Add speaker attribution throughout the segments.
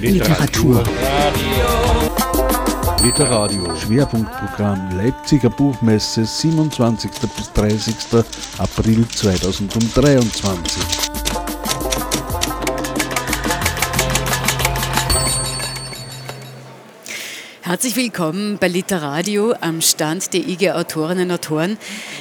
Speaker 1: Literatur. Literadio. Schwerpunktprogramm Leipziger Buchmesse 27. bis 30. April 2023.
Speaker 2: Herzlich willkommen bei Literadio am Stand der IG Autorinnen und Autoren.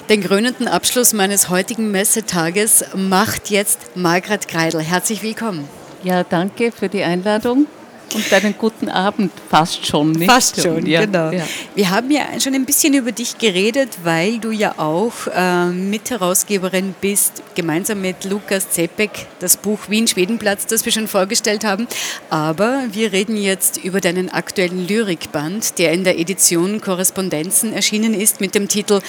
Speaker 2: Den krönenden Abschluss meines heutigen Messetages macht jetzt Margret Kreidel. Herzlich willkommen.
Speaker 3: Ja, danke für die Einladung und einen guten Abend. Fast schon, nicht?
Speaker 2: Fast schon, ja, genau. Ja. Wir haben ja schon ein bisschen über dich geredet, weil du ja auch äh, Mitherausgeberin bist, gemeinsam mit Lukas Zepek, das Buch Wien-Schwedenplatz, das wir schon vorgestellt haben. Aber wir reden jetzt über deinen aktuellen Lyrikband, der in der Edition Korrespondenzen erschienen ist mit dem Titel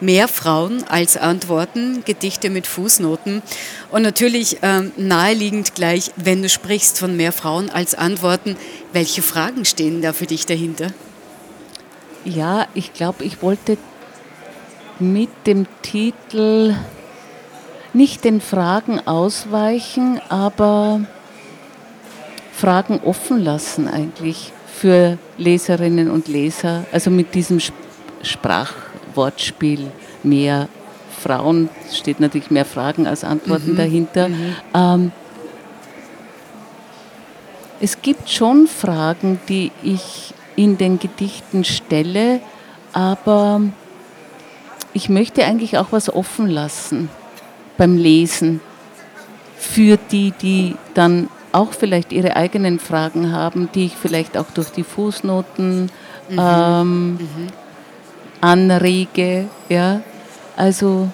Speaker 2: Mehr Frauen als Antworten, Gedichte mit Fußnoten. Und natürlich ähm, naheliegend gleich, wenn du sprichst von mehr Frauen als Antworten, welche Fragen stehen da für dich dahinter?
Speaker 3: Ja, ich glaube, ich wollte mit dem Titel nicht den Fragen ausweichen, aber Fragen offen lassen eigentlich für Leserinnen und Leser, also mit diesem Sprach Wortspiel mehr Frauen, steht natürlich mehr Fragen als Antworten mhm. dahinter. Mhm. Ähm, es gibt schon Fragen, die ich in den Gedichten stelle, aber ich möchte eigentlich auch was offen lassen beim Lesen für die, die dann auch vielleicht ihre eigenen Fragen haben, die ich vielleicht auch durch die Fußnoten mhm. Ähm, mhm anrege. Ja? Also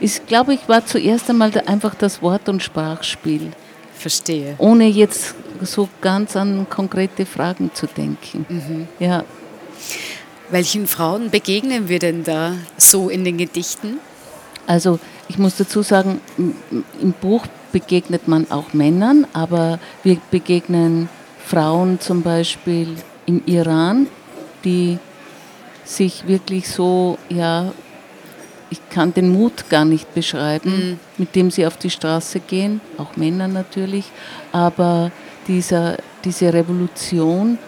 Speaker 3: ich glaube, ich war zuerst einmal einfach das Wort- und Sprachspiel.
Speaker 2: Verstehe.
Speaker 3: Ohne jetzt so ganz an konkrete Fragen zu denken. Mhm. Ja.
Speaker 2: Welchen Frauen begegnen wir denn da so in den Gedichten?
Speaker 3: Also ich muss dazu sagen, im Buch begegnet man auch Männern, aber wir begegnen Frauen zum Beispiel im Iran, die sich wirklich so, ja, ich kann den Mut gar nicht beschreiben, mhm. mit dem sie auf die Straße gehen, auch Männer natürlich, aber dieser, diese Revolution,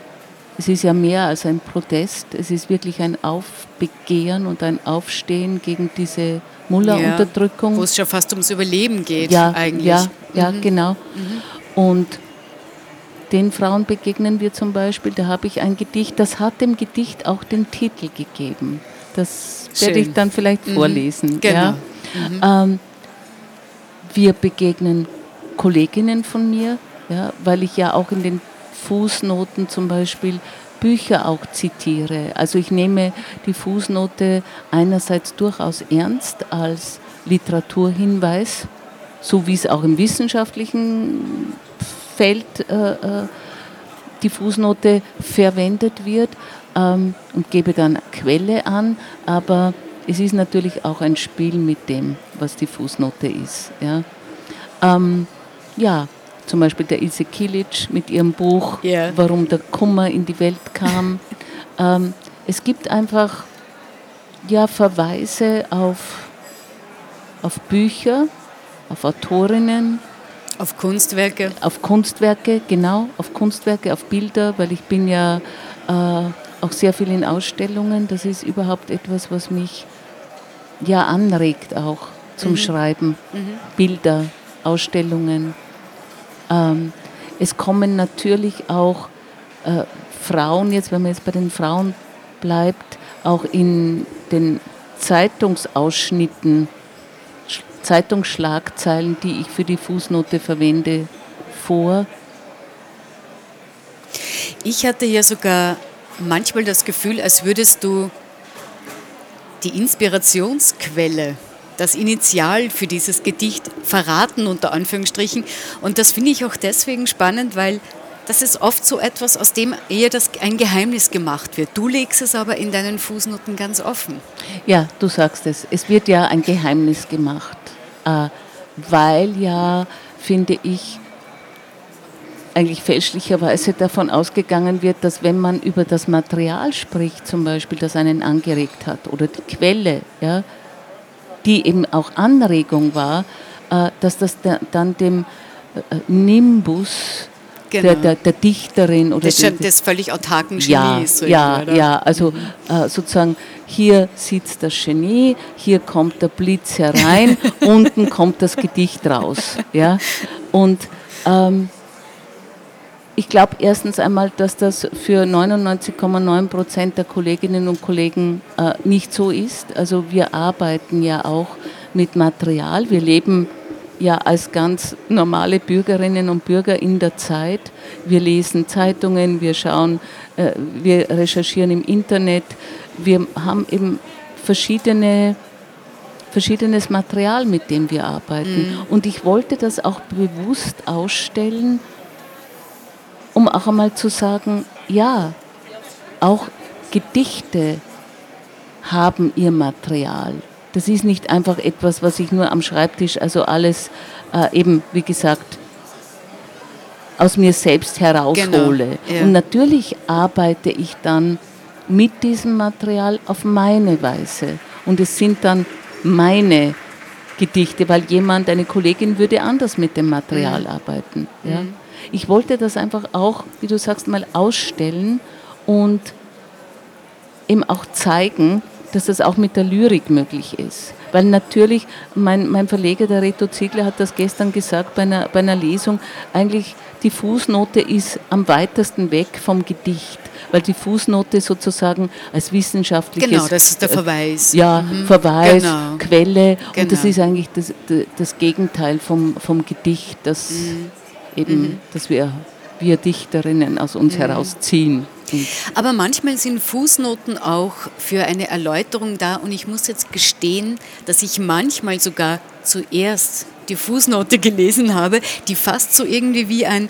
Speaker 3: es ist ja mehr als ein Protest, es ist wirklich ein Aufbegehren und ein Aufstehen gegen diese Mullah-Unterdrückung.
Speaker 2: Ja, wo es schon fast ums Überleben geht ja, eigentlich.
Speaker 3: Ja, ja mhm. genau. Mhm. Und den Frauen begegnen wir zum Beispiel, da habe ich ein Gedicht, das hat dem Gedicht auch den Titel gegeben. Das Schön. werde ich dann vielleicht mhm. vorlesen. Genau. Ja. Mhm. Ähm, wir begegnen Kolleginnen von mir, ja, weil ich ja auch in den Fußnoten zum Beispiel Bücher auch zitiere. Also ich nehme die Fußnote einerseits durchaus ernst als Literaturhinweis, so wie es auch im wissenschaftlichen Feld äh, äh, die Fußnote verwendet wird ähm, und gebe dann Quelle an, aber es ist natürlich auch ein Spiel mit dem, was die Fußnote ist. Ja, ähm, ja zum Beispiel der Ilse Kilic mit ihrem Buch yeah. Warum der Kummer in die Welt kam. ähm, es gibt einfach ja, Verweise auf, auf Bücher, auf Autorinnen,
Speaker 2: auf Kunstwerke?
Speaker 3: Auf Kunstwerke, genau, auf Kunstwerke, auf Bilder, weil ich bin ja äh, auch sehr viel in Ausstellungen. Das ist überhaupt etwas, was mich ja anregt auch zum mhm. Schreiben. Mhm. Bilder, Ausstellungen. Ähm, es kommen natürlich auch äh, Frauen, jetzt wenn man jetzt bei den Frauen bleibt, auch in den Zeitungsausschnitten Zeitungsschlagzeilen, die ich für die Fußnote verwende, vor?
Speaker 2: Ich hatte ja sogar manchmal das Gefühl, als würdest du die Inspirationsquelle, das Initial für dieses Gedicht verraten, unter Anführungsstrichen. Und das finde ich auch deswegen spannend, weil das ist oft so etwas, aus dem eher das, ein Geheimnis gemacht wird. Du legst es aber in deinen Fußnoten ganz offen.
Speaker 3: Ja, du sagst es. Es wird ja ein Geheimnis gemacht. Äh, weil ja, finde ich, eigentlich fälschlicherweise davon ausgegangen wird, dass wenn man über das Material spricht, zum Beispiel, das einen angeregt hat, oder die Quelle, ja, die eben auch Anregung war, äh, dass das dann dem äh, Nimbus genau. der, der, der, Dichterin oder
Speaker 2: des, den, des völlig autarken Genies.
Speaker 3: Ja, ja, ja, also sozusagen hier sitzt das Genie, hier kommt der Blitz herein, unten kommt das Gedicht raus. Ja? Und ähm, ich glaube erstens einmal, dass das für 99,9 Prozent der Kolleginnen und Kollegen äh, nicht so ist. Also wir arbeiten ja auch mit Material. Wir leben ja als ganz normale Bürgerinnen und Bürger in der Zeit. Wir lesen Zeitungen, wir schauen, äh, wir recherchieren im Internet. Wir haben eben verschiedene verschiedenes Material, mit dem wir arbeiten. Mhm. Und ich wollte das auch bewusst ausstellen, um auch einmal zu sagen, ja, auch Gedichte haben ihr Material. Das ist nicht einfach etwas, was ich nur am Schreibtisch, also alles äh, eben, wie gesagt, aus mir selbst heraushole. Genau, ja. Und natürlich arbeite ich dann mit diesem Material auf meine Weise. Und es sind dann meine Gedichte, weil jemand, eine Kollegin würde anders mit dem Material mhm. arbeiten. Ja? Mhm ich wollte das einfach auch, wie du sagst, mal ausstellen und eben auch zeigen, dass das auch mit der Lyrik möglich ist. Weil natürlich, mein, mein Verleger, der Reto Ziegler, hat das gestern gesagt bei einer, bei einer Lesung, eigentlich die Fußnote ist am weitesten weg vom Gedicht, weil die Fußnote sozusagen als wissenschaftliches...
Speaker 2: Genau, das ist der Verweis.
Speaker 3: Ja, mhm. Verweis, genau. Quelle genau. und das genau. ist eigentlich das, das Gegenteil vom, vom Gedicht, das... Mhm eben, mhm. dass wir, wir Dichterinnen aus uns mhm. herausziehen.
Speaker 2: Aber manchmal sind Fußnoten auch für eine Erläuterung da und ich muss jetzt gestehen, dass ich manchmal sogar zuerst die Fußnote gelesen habe, die fast so irgendwie wie ein,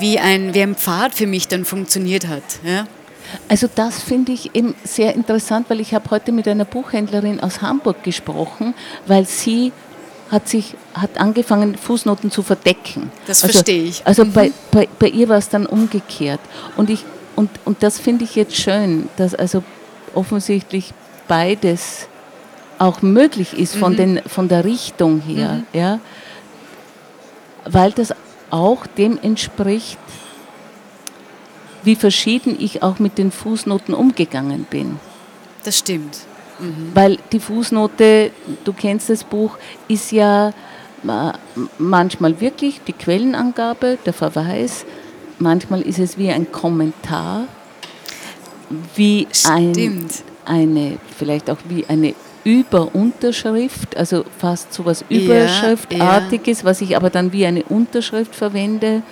Speaker 2: wie ein, wie ein Pfad für mich dann funktioniert hat. Ja?
Speaker 3: Also das finde ich eben sehr interessant, weil ich habe heute mit einer Buchhändlerin aus Hamburg gesprochen, weil sie hat sich hat angefangen, Fußnoten zu verdecken.
Speaker 2: Das also, verstehe ich.
Speaker 3: Also mhm. bei, bei, bei ihr war es dann umgekehrt. Und, ich, und, und das finde ich jetzt schön, dass also offensichtlich beides auch möglich ist von, mhm. den, von der Richtung her. Mhm. Ja? Weil das auch dem entspricht, wie verschieden ich auch mit den Fußnoten umgegangen bin.
Speaker 2: Das stimmt.
Speaker 3: Mhm. Weil die Fußnote, du kennst das Buch, ist ja manchmal wirklich die Quellenangabe, der Verweis, manchmal ist es wie ein Kommentar, wie ein, eine, vielleicht auch wie eine Überunterschrift, also fast so etwas Überschriftartiges, ja, ja. was ich aber dann wie eine Unterschrift verwende.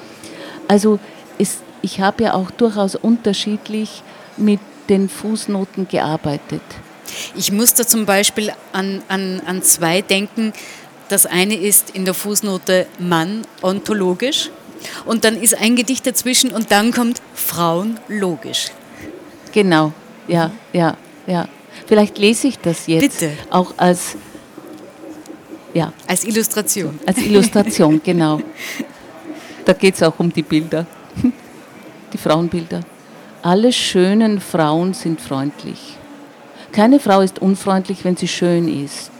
Speaker 3: Also es, ich habe ja auch durchaus unterschiedlich mit den Fußnoten gearbeitet.
Speaker 2: Ich muss da zum Beispiel an, an, an zwei denken. Das eine ist in der Fußnote Mann ontologisch und dann ist ein Gedicht dazwischen und dann kommt Frauen logisch.
Speaker 3: Genau, ja, ja, ja. Vielleicht lese ich das jetzt Bitte. auch als
Speaker 2: ja. Als Illustration.
Speaker 3: Als Illustration, genau. Da geht es auch um die Bilder, die Frauenbilder. Alle schönen Frauen sind freundlich. Keine Frau ist unfreundlich, wenn sie schön ist.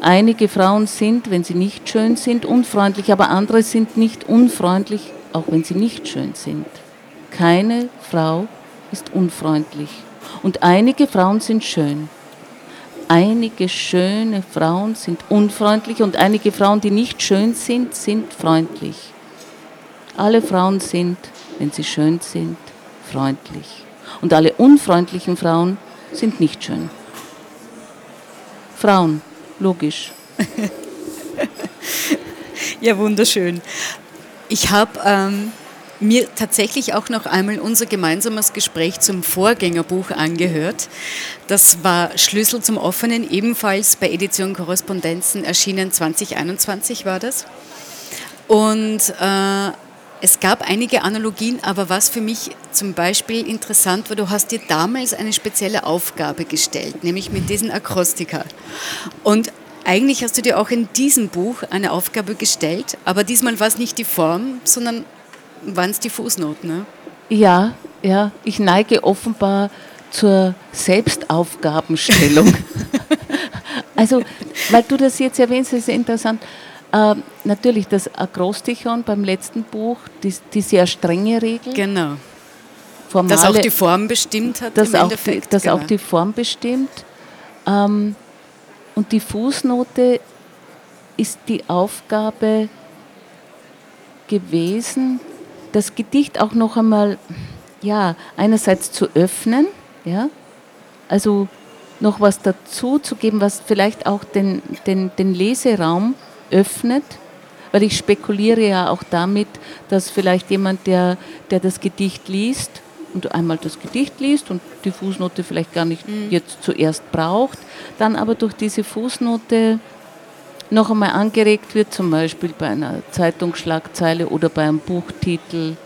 Speaker 3: Einige Frauen sind, wenn sie nicht schön sind, unfreundlich, aber andere sind nicht unfreundlich, auch wenn sie nicht schön sind. Keine Frau ist unfreundlich. Und einige Frauen sind schön. Einige schöne Frauen sind unfreundlich und einige Frauen, die nicht schön sind, sind freundlich. Alle Frauen sind, wenn sie schön sind, freundlich. Und alle unfreundlichen Frauen sind nicht schön. Frauen, logisch.
Speaker 2: ja, wunderschön. Ich habe ähm, mir tatsächlich auch noch einmal unser gemeinsames Gespräch zum Vorgängerbuch angehört. Das war Schlüssel zum Offenen, ebenfalls bei Edition Korrespondenzen erschienen 2021 war das. Und äh, es gab einige Analogien, aber was für mich zum Beispiel interessant war, du hast dir damals eine spezielle Aufgabe gestellt, nämlich mit diesen Akrostika. Und eigentlich hast du dir auch in diesem Buch eine Aufgabe gestellt, aber diesmal war es nicht die Form, sondern waren es die Fußnoten. Ne?
Speaker 3: Ja, ja, ich neige offenbar zur Selbstaufgabenstellung. also, weil du das jetzt erwähnst, ist interessant. Äh, natürlich das Akrostichon beim letzten Buch, die, die sehr strenge Regel.
Speaker 2: Genau. Formale, das auch die Form bestimmt hat.
Speaker 3: Das, auch die, das genau. auch die Form bestimmt. Ähm, und die Fußnote ist die Aufgabe gewesen, das Gedicht auch noch einmal, ja, einerseits zu öffnen, ja, also noch was dazu zu geben, was vielleicht auch den, den, den Leseraum öffnet, weil ich spekuliere ja auch damit, dass vielleicht jemand, der, der das Gedicht liest und einmal das Gedicht liest und die Fußnote vielleicht gar nicht mhm. jetzt zuerst braucht, dann aber durch diese Fußnote noch einmal angeregt wird, zum Beispiel bei einer Zeitungsschlagzeile oder bei einem Buchtitel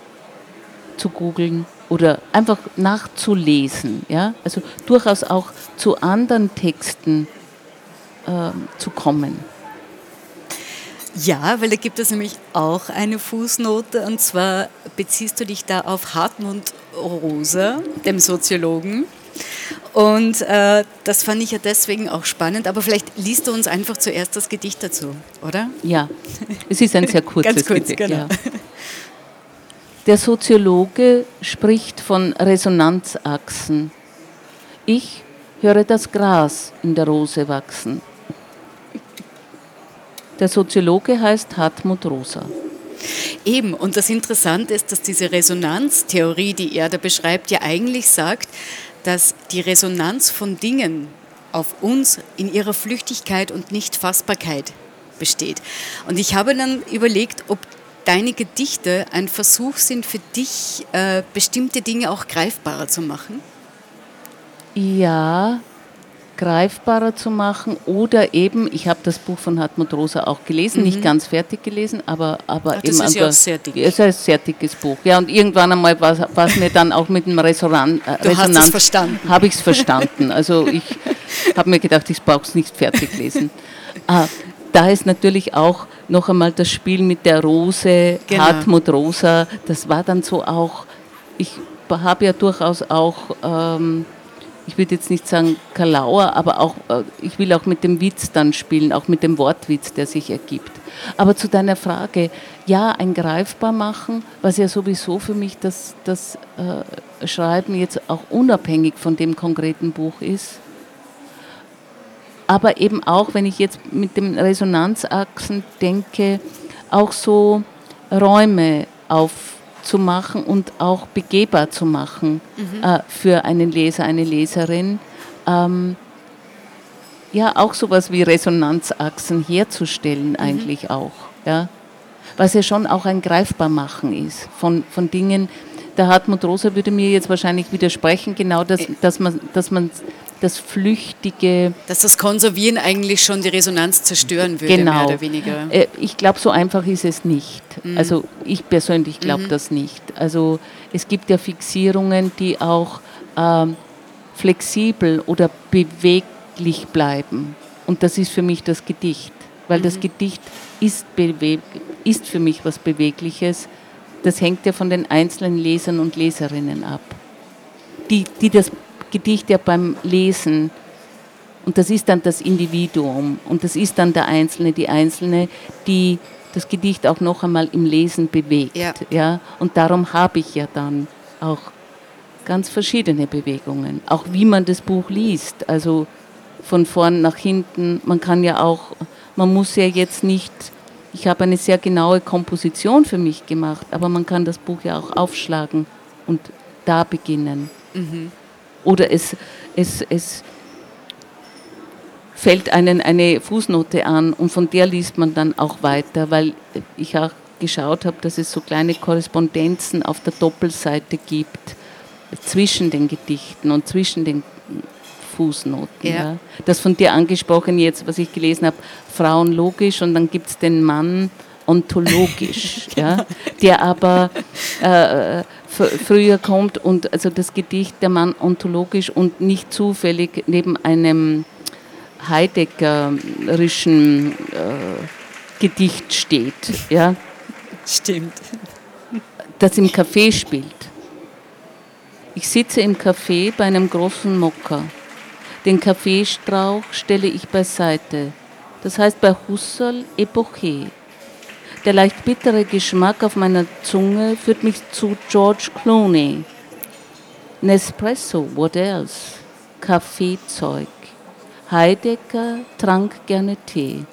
Speaker 3: zu googeln oder einfach nachzulesen. Ja? Also durchaus auch zu anderen Texten äh, zu kommen.
Speaker 2: Ja, weil da gibt es nämlich auch eine Fußnote und zwar beziehst du dich da auf Hartmut Rosa, dem Soziologen. Und äh, das fand ich ja deswegen auch spannend, aber vielleicht liest du uns einfach zuerst das Gedicht dazu, oder?
Speaker 3: Ja, es ist ein sehr kurzes
Speaker 2: Ganz kurz,
Speaker 3: Gedicht.
Speaker 2: Genau.
Speaker 3: Ja. Der Soziologe spricht von Resonanzachsen. Ich höre das Gras in der Rose wachsen. Der Soziologe heißt Hartmut Rosa.
Speaker 2: Eben, und das Interessante ist, dass diese Resonanztheorie, die er da beschreibt, ja eigentlich sagt, dass die Resonanz von Dingen auf uns in ihrer Flüchtigkeit und Nichtfassbarkeit besteht. Und ich habe dann überlegt, ob deine Gedichte ein Versuch sind für dich, äh, bestimmte Dinge auch greifbarer zu machen.
Speaker 3: Ja, greifbarer zu machen oder eben, ich habe das Buch von Hartmut Rosa auch gelesen, mhm. nicht ganz fertig gelesen, aber, aber
Speaker 2: Ach, eben. Das ist ja sehr dick.
Speaker 3: Es ist ein sehr dickes Buch. Ja, und irgendwann einmal war es mir dann auch mit dem
Speaker 2: äh, du Resonanz. verstanden.
Speaker 3: Habe ich es verstanden. Also ich habe mir gedacht, ich brauche es nicht fertig lesen. ah, da ist natürlich auch noch einmal das Spiel mit der Rose, genau. Hartmut Rosa, das war dann so auch, ich habe ja durchaus auch ähm, ich würde jetzt nicht sagen Kalauer, aber auch, äh, ich will auch mit dem Witz dann spielen, auch mit dem Wortwitz, der sich ergibt. Aber zu deiner Frage, ja, ein greifbar machen, was ja sowieso für mich das, das äh, Schreiben jetzt auch unabhängig von dem konkreten Buch ist. Aber eben auch, wenn ich jetzt mit den Resonanzachsen denke, auch so Räume auf zu machen und auch begehbar zu machen mhm. äh, für einen Leser, eine Leserin. Ähm, ja, auch sowas wie Resonanzachsen herzustellen mhm. eigentlich auch. Ja? Was ja schon auch ein Greifbarmachen ist von, von Dingen. Der Hartmut Rosa würde mir jetzt wahrscheinlich widersprechen, genau, dass, dass man, dass man das Flüchtige.
Speaker 2: Dass das Konservieren eigentlich schon die Resonanz zerstören würde,
Speaker 3: genau.
Speaker 2: mehr oder weniger.
Speaker 3: Äh, ich glaube, so einfach ist es nicht. Mhm. Also ich persönlich glaube mhm. das nicht. Also es gibt ja Fixierungen, die auch ähm, flexibel oder beweglich bleiben. Und das ist für mich das Gedicht. Weil mhm. das Gedicht ist, ist für mich was Bewegliches. Das hängt ja von den einzelnen Lesern und Leserinnen ab, die, die das Gedicht ja beim Lesen. Und das ist dann das Individuum und das ist dann der Einzelne, die Einzelne, die das Gedicht auch noch einmal im Lesen bewegt. Ja. Ja? Und darum habe ich ja dann auch ganz verschiedene Bewegungen, auch wie man das Buch liest. Also von vorn nach hinten. Man kann ja auch, man muss ja jetzt nicht, ich habe eine sehr genaue Komposition für mich gemacht, aber man kann das Buch ja auch aufschlagen und da beginnen. Mhm. Oder es, es, es fällt einen eine Fußnote an und von der liest man dann auch weiter, weil ich auch geschaut habe, dass es so kleine Korrespondenzen auf der Doppelseite gibt zwischen den Gedichten und zwischen den Fußnoten. Ja. Ja. Das von dir angesprochen jetzt, was ich gelesen habe, Frauen logisch und dann gibt es den Mann ontologisch, ja, der aber äh, früher kommt und also das Gedicht der Mann ontologisch und nicht zufällig neben einem Heideggerischen äh, Gedicht steht, ja.
Speaker 2: Stimmt.
Speaker 3: Das im Café spielt. Ich sitze im Café bei einem großen Mokka. Den Kaffeestrauch stelle ich beiseite. Das heißt bei Husserl Epoche. Der leicht bittere Geschmack auf meiner Zunge führt mich zu George Clooney. Nespresso, what else? Kaffeezeug. Heidegger trank gerne Tee.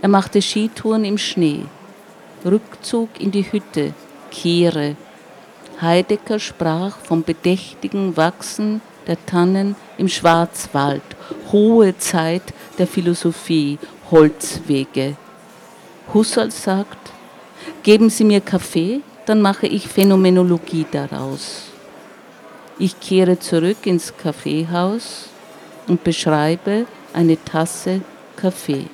Speaker 3: Er machte Skitouren im Schnee. Rückzug in die Hütte, Kehre. Heidegger sprach vom bedächtigen Wachsen der Tannen im Schwarzwald, hohe Zeit der Philosophie, Holzwege. Husserl sagt, geben Sie mir Kaffee, dann mache ich Phänomenologie daraus. Ich kehre zurück ins Kaffeehaus und beschreibe eine Tasse Kaffee.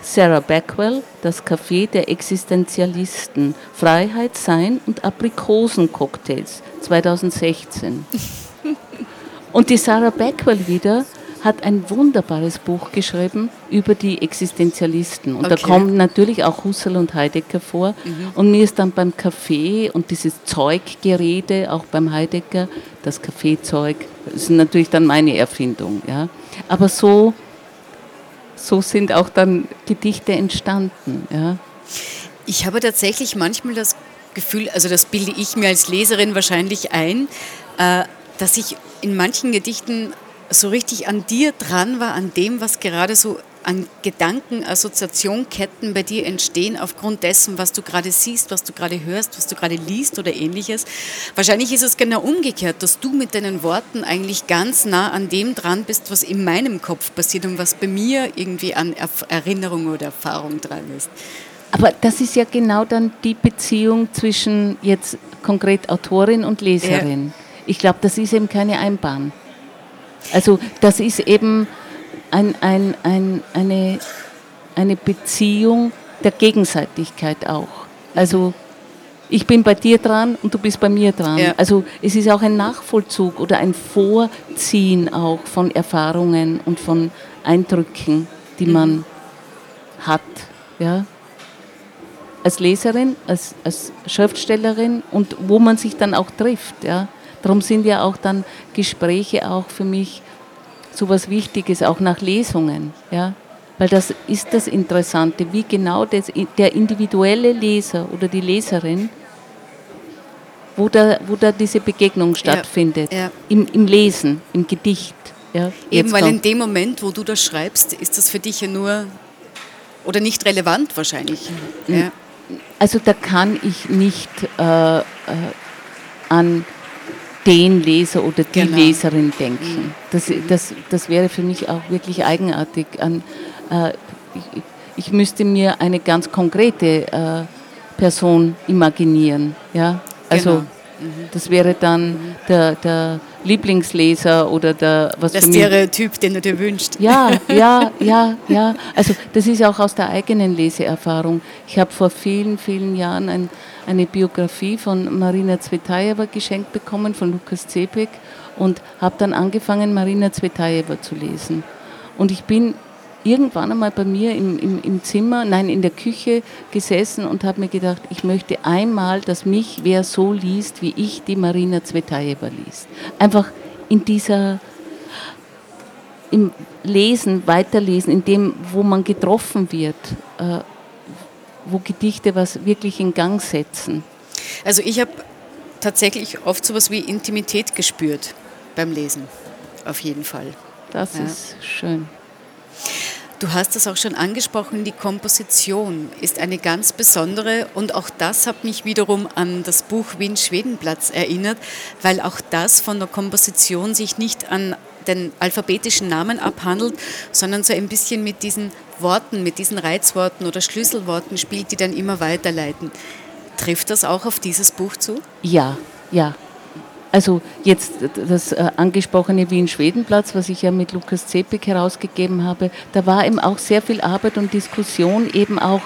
Speaker 3: Sarah Backwell, das Café der Existenzialisten, Freiheit, Sein und Aprikosencocktails, 2016. Und die Sarah Backwell wieder hat ein wunderbares Buch geschrieben über die Existenzialisten. Und okay. da kommen natürlich auch Husserl und Heidegger vor. Mhm. Und mir ist dann beim Kaffee und dieses Zeuggerede, auch beim Heidegger, das Kaffeezeug, ist natürlich dann meine Erfindung. Ja. Aber so, so sind auch dann Gedichte entstanden. Ja.
Speaker 2: Ich habe tatsächlich manchmal das Gefühl, also das bilde ich mir als Leserin wahrscheinlich ein, äh, dass ich in manchen Gedichten so richtig an dir dran war, an dem, was gerade so an Gedanken, Assoziationketten bei dir entstehen aufgrund dessen, was du gerade siehst, was du gerade hörst, was du gerade liest oder ähnliches. Wahrscheinlich ist es genau umgekehrt, dass du mit deinen Worten eigentlich ganz nah an dem dran bist, was in meinem Kopf passiert und was bei mir irgendwie an Erinnerung oder Erfahrung dran ist.
Speaker 3: Aber das ist ja genau dann die Beziehung zwischen jetzt konkret Autorin und Leserin. Ja. Ich glaube, das ist eben keine Einbahn. Also das ist eben ein, ein, ein, eine, eine Beziehung der Gegenseitigkeit auch. Also ich bin bei dir dran und du bist bei mir dran. Ja. Also es ist auch ein Nachvollzug oder ein Vorziehen auch von Erfahrungen und von Eindrücken, die mhm. man hat. Ja? Als Leserin, als, als Schriftstellerin und wo man sich dann auch trifft. Ja? Darum sind ja auch dann Gespräche auch für mich so was Wichtiges, auch nach Lesungen. Ja? Weil das ist das Interessante, wie genau das, der individuelle Leser oder die Leserin, wo da, wo da diese Begegnung stattfindet. Ja, ja. Im, Im Lesen, im Gedicht. Ja,
Speaker 2: Eben weil in dem Moment, wo du das schreibst, ist das für dich ja nur oder nicht relevant wahrscheinlich. Ja.
Speaker 3: Also da kann ich nicht äh, äh, an den Leser oder die genau. Leserin denken. Mhm. Das, das, das wäre für mich auch wirklich eigenartig. An, äh, ich, ich, müsste mir eine ganz konkrete äh, Person imaginieren. Ja? Also genau. mhm. das wäre dann der, der Lieblingsleser oder der
Speaker 2: was Der Stereotyp, den du dir wünschst.
Speaker 3: Ja, ja, ja, ja. Also das ist auch aus der eigenen Leseerfahrung. Ich habe vor vielen, vielen Jahren ein eine Biografie von Marina Zvetajewa geschenkt bekommen, von Lukas Zepek und habe dann angefangen, Marina Zvetajewa zu lesen. Und ich bin irgendwann einmal bei mir im, im, im Zimmer, nein, in der Küche gesessen und habe mir gedacht, ich möchte einmal, dass mich wer so liest, wie ich die Marina Zvetajewa liest. Einfach in dieser, im Lesen, Weiterlesen, in dem, wo man getroffen wird. Äh, wo Gedichte was wirklich in Gang setzen?
Speaker 2: Also ich habe tatsächlich oft so etwas wie Intimität gespürt beim Lesen, auf jeden Fall.
Speaker 3: Das ja. ist schön.
Speaker 2: Du hast es auch schon angesprochen, die Komposition ist eine ganz besondere und auch das hat mich wiederum an das Buch Wien-Schwedenplatz erinnert, weil auch das von der Komposition sich nicht an den alphabetischen Namen abhandelt, sondern so ein bisschen mit diesen Worten, mit diesen Reizworten oder Schlüsselworten spielt, die dann immer weiterleiten. Trifft das auch auf dieses Buch zu?
Speaker 3: Ja, ja. Also jetzt das äh, angesprochene Wien-Schwedenplatz, was ich ja mit Lukas Zepik herausgegeben habe, da war eben auch sehr viel Arbeit und Diskussion, eben auch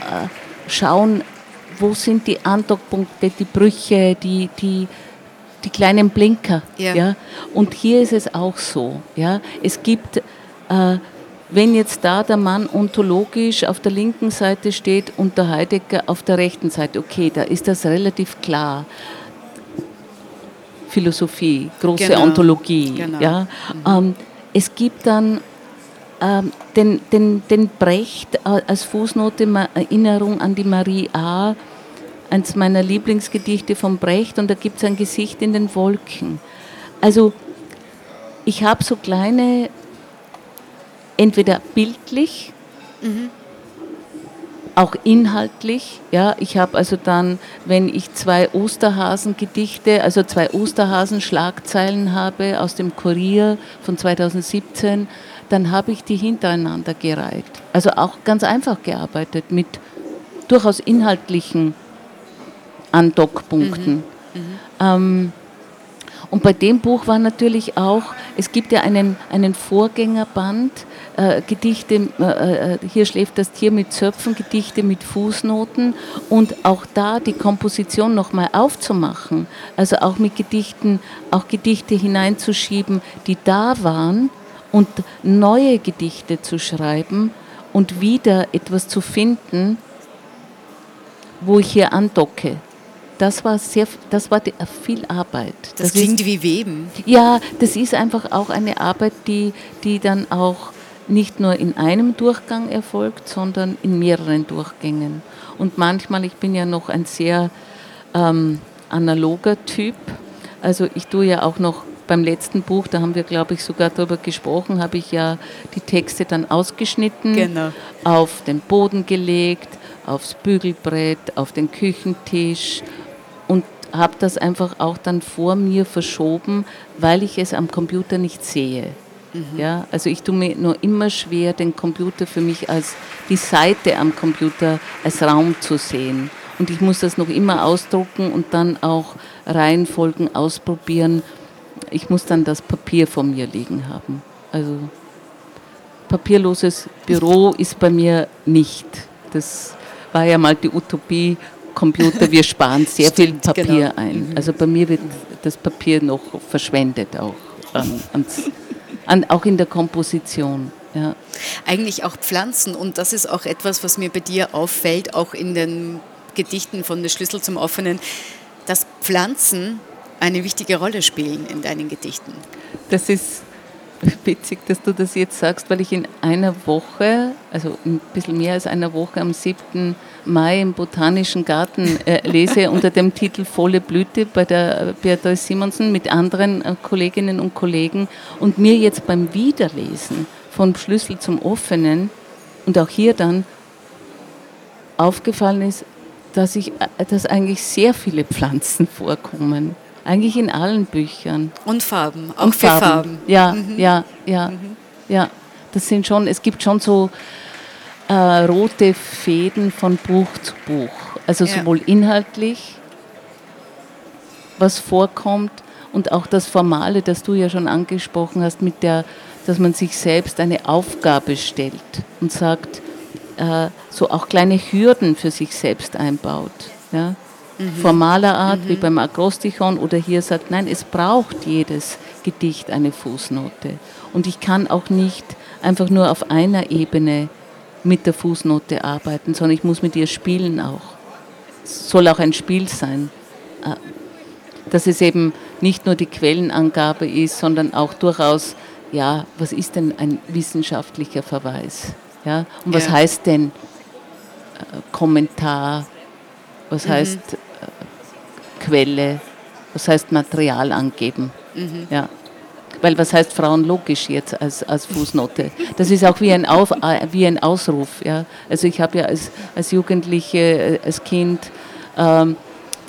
Speaker 3: äh, schauen, wo sind die Andockpunkte, die Brüche, die, die, die kleinen Blinker. Ja. ja. Und hier ist es auch so. Ja. Es gibt, äh, wenn jetzt da der Mann ontologisch auf der linken Seite steht und der Heidegger auf der rechten Seite, okay, da ist das relativ klar. Philosophie, große genau. Ontologie. Genau. Ja. Mhm. Ähm, es gibt dann ähm, den, den, den Brecht als Fußnote Erinnerung an die Marie A., eins meiner Lieblingsgedichte von Brecht, und da gibt es ein Gesicht in den Wolken. Also ich habe so kleine, entweder bildlich, mhm auch inhaltlich. Ja, ich habe also dann, wenn ich zwei Osterhasen-Gedichte, also zwei Osterhasen-Schlagzeilen habe aus dem Kurier von 2017, dann habe ich die hintereinander gereiht. Also auch ganz einfach gearbeitet mit durchaus inhaltlichen Andockpunkten. Mhm. Mhm. Ähm, und bei dem Buch war natürlich auch, es gibt ja einen, einen Vorgängerband, äh, Gedichte, äh, äh, hier schläft das Tier mit Zöpfen, Gedichte mit Fußnoten und auch da die Komposition nochmal aufzumachen, also auch mit Gedichten, auch Gedichte hineinzuschieben, die da waren und neue Gedichte zu schreiben und wieder etwas zu finden, wo ich hier andocke das war sehr, das war viel Arbeit.
Speaker 2: Das, das klingt ist, wie Weben.
Speaker 3: Ja, das ist einfach auch eine Arbeit, die, die dann auch nicht nur in einem Durchgang erfolgt, sondern in mehreren Durchgängen. Und manchmal, ich bin ja noch ein sehr ähm, analoger Typ, also ich tue ja auch noch beim letzten Buch, da haben wir, glaube ich, sogar darüber gesprochen, habe ich ja die Texte dann ausgeschnitten, genau. auf den Boden gelegt, aufs Bügelbrett, auf den Küchentisch habe das einfach auch dann vor mir verschoben, weil ich es am Computer nicht sehe. Mhm. Ja, also ich tue mir nur immer schwer, den Computer für mich als die Seite am Computer als Raum zu sehen. Und ich muss das noch immer ausdrucken und dann auch Reihenfolgen ausprobieren. Ich muss dann das Papier vor mir liegen haben. Also papierloses Büro ist bei mir nicht. Das war ja mal die Utopie Computer, wir sparen sehr Stimmt, viel Papier genau. ein. Also bei mir wird das Papier noch verschwendet auch, an, an, auch in der Komposition. Ja.
Speaker 2: Eigentlich auch Pflanzen und das ist auch etwas, was mir bei dir auffällt, auch in den Gedichten von Der Schlüssel zum Offenen, dass Pflanzen eine wichtige Rolle spielen in deinen Gedichten.
Speaker 3: Das ist witzig, dass du das jetzt sagst, weil ich in einer Woche, also ein bisschen mehr als einer Woche, am 7. Mai im Botanischen Garten äh, lese unter dem Titel Volle Blüte bei der Beatrice Simonsen mit anderen äh, Kolleginnen und Kollegen und mir jetzt beim Wiederlesen von Schlüssel zum Offenen und auch hier dann aufgefallen ist, dass, ich, äh, dass eigentlich sehr viele Pflanzen vorkommen. Eigentlich in allen Büchern.
Speaker 2: Und Farben, auch Und Farben. Farben.
Speaker 3: Ja, mhm. ja, ja, mhm. ja. Das sind schon, es gibt schon so äh, rote Fäden von Buch zu Buch. Also ja. sowohl inhaltlich, was vorkommt, und auch das Formale, das du ja schon angesprochen hast, mit der, dass man sich selbst eine Aufgabe stellt und sagt, äh, so auch kleine Hürden für sich selbst einbaut. Ja? Mhm. formaler Art, mhm. wie beim Akrostichon, oder hier sagt, nein, es braucht jedes Gedicht eine Fußnote. Und ich kann auch nicht einfach nur auf einer Ebene mit der Fußnote arbeiten, sondern ich muss mit ihr spielen auch. Es soll auch ein Spiel sein. Äh, dass es eben nicht nur die Quellenangabe ist, sondern auch durchaus, ja, was ist denn ein wissenschaftlicher Verweis? Ja? Und was ja. heißt denn äh, Kommentar? Was mhm. heißt Quelle, was heißt Material angeben. Mhm. Ja. Weil was heißt Frauen logisch jetzt als, als Fußnote? Das ist auch wie ein, Auf, äh, wie ein Ausruf. Ja. Also ich habe ja als, als Jugendliche, äh, als Kind ähm,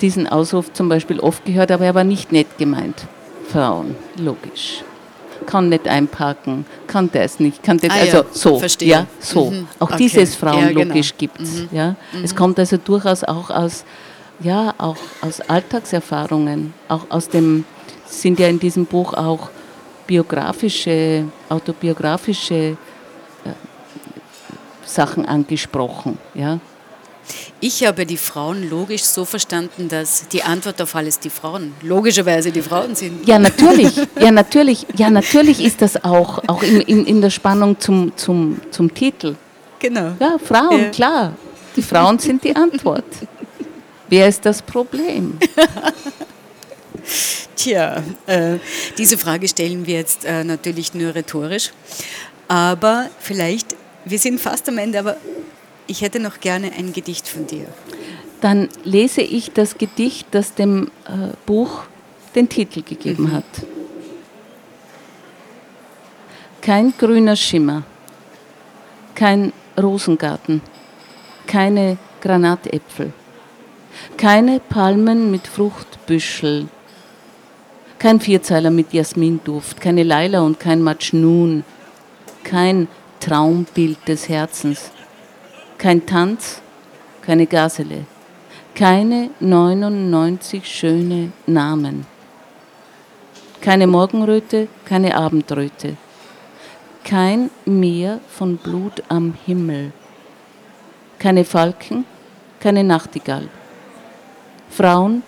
Speaker 3: diesen Ausruf zum Beispiel oft gehört, aber er war nicht nett gemeint. Frauen, logisch. Kann nicht einparken, kann das nicht, kann das, ah, also ja, so, verstehe. ja, so. Mhm. Auch okay. dieses Frauen ja, genau. gibt es. Mhm. Ja. Mhm. Es kommt also durchaus auch aus ja, auch aus Alltagserfahrungen, auch aus dem, sind ja in diesem Buch auch biografische, autobiografische äh, Sachen angesprochen, ja.
Speaker 2: Ich habe die Frauen logisch so verstanden, dass die Antwort auf alles die Frauen, logischerweise die Frauen sind.
Speaker 3: Ja, natürlich, ja, natürlich, ja, natürlich ist das auch, auch in, in, in der Spannung zum, zum, zum Titel.
Speaker 2: Genau.
Speaker 3: Ja, Frauen, ja. klar. Die Frauen sind die Antwort. Wer ist das Problem?
Speaker 2: Tja, äh, diese Frage stellen wir jetzt äh, natürlich nur rhetorisch. Aber vielleicht, wir sind fast am Ende, aber ich hätte noch gerne ein Gedicht von dir.
Speaker 3: Dann lese ich das Gedicht, das dem äh, Buch den Titel gegeben mhm. hat. Kein grüner Schimmer, kein Rosengarten, keine Granatäpfel, keine Palmen mit Fruchtbüschel, kein Vierzeiler mit Jasminduft, keine Leila und kein Matschnun, kein Traumbild des Herzens, kein Tanz, keine Gasele, keine 99 schöne Namen, keine Morgenröte, keine Abendröte, kein Meer von Blut am Himmel, keine Falken, keine Nachtigall, Frauen,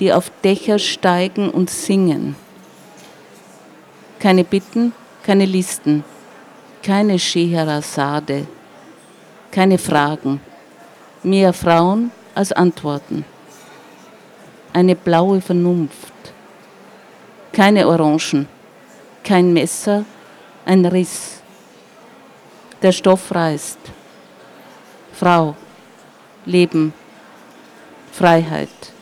Speaker 3: die auf Dächer steigen und singen. Keine Bitten, keine Listen, keine Scheherazade, keine Fragen, mehr Frauen als Antworten. Eine blaue Vernunft, keine Orangen, kein Messer, ein Riss. Der Stoff reißt. Frau, Leben, Freiheit.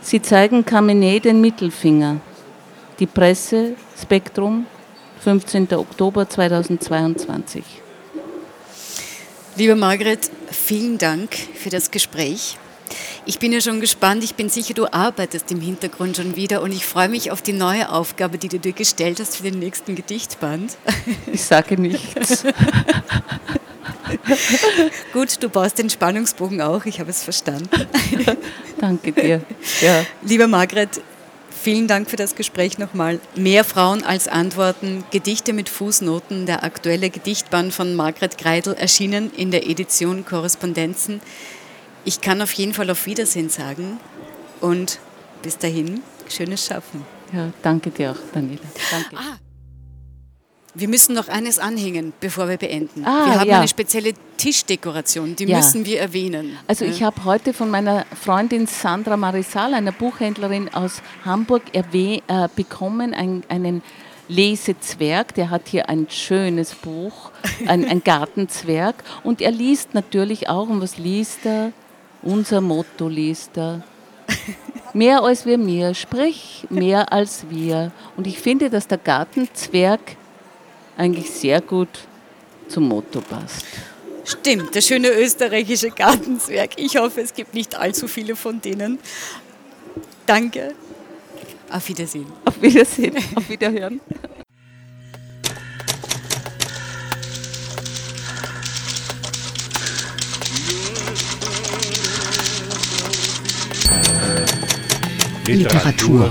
Speaker 3: Sie zeigen Kamenet den Mittelfinger. Die Presse, Spektrum, 15. Oktober 2022.
Speaker 2: Liebe Margret, vielen Dank für das Gespräch. Ich bin ja schon gespannt. Ich bin sicher, du arbeitest im Hintergrund schon wieder und ich freue mich auf die neue Aufgabe, die du dir gestellt hast für den nächsten Gedichtband.
Speaker 3: Ich sage nichts.
Speaker 2: Gut, du baust den Spannungsbogen auch, ich habe es verstanden.
Speaker 3: Danke dir. Ja.
Speaker 2: Liebe Margret, vielen Dank für das Gespräch nochmal. Mehr Frauen als Antworten, Gedichte mit Fußnoten, der aktuelle Gedichtband von Margret Greidel erschienen in der Edition Korrespondenzen. Ich kann auf jeden Fall auf Wiedersehen sagen und bis dahin, schönes Schaffen.
Speaker 3: Ja, danke dir auch, Daniela. Danke. Ah.
Speaker 2: Wir müssen noch eines anhängen, bevor wir beenden. Ah, wir haben ja. eine spezielle Tischdekoration, die ja. müssen wir erwähnen.
Speaker 3: Also ich habe heute von meiner Freundin Sandra Marisal, einer Buchhändlerin aus Hamburg, äh, bekommen, ein, einen Lesezwerg, der hat hier ein schönes Buch, ein, ein Gartenzwerg und er liest natürlich auch, und was liest er? Unser Motto liest er. Mehr als wir mir, sprich mehr als wir. Und ich finde, dass der Gartenzwerg eigentlich sehr gut zum Motto passt.
Speaker 2: Stimmt, der schöne österreichische Gartenzwerg. Ich hoffe, es gibt nicht allzu viele von denen. Danke. Auf Wiedersehen.
Speaker 3: Auf Wiedersehen. Auf Wiederhören.
Speaker 1: Literatur.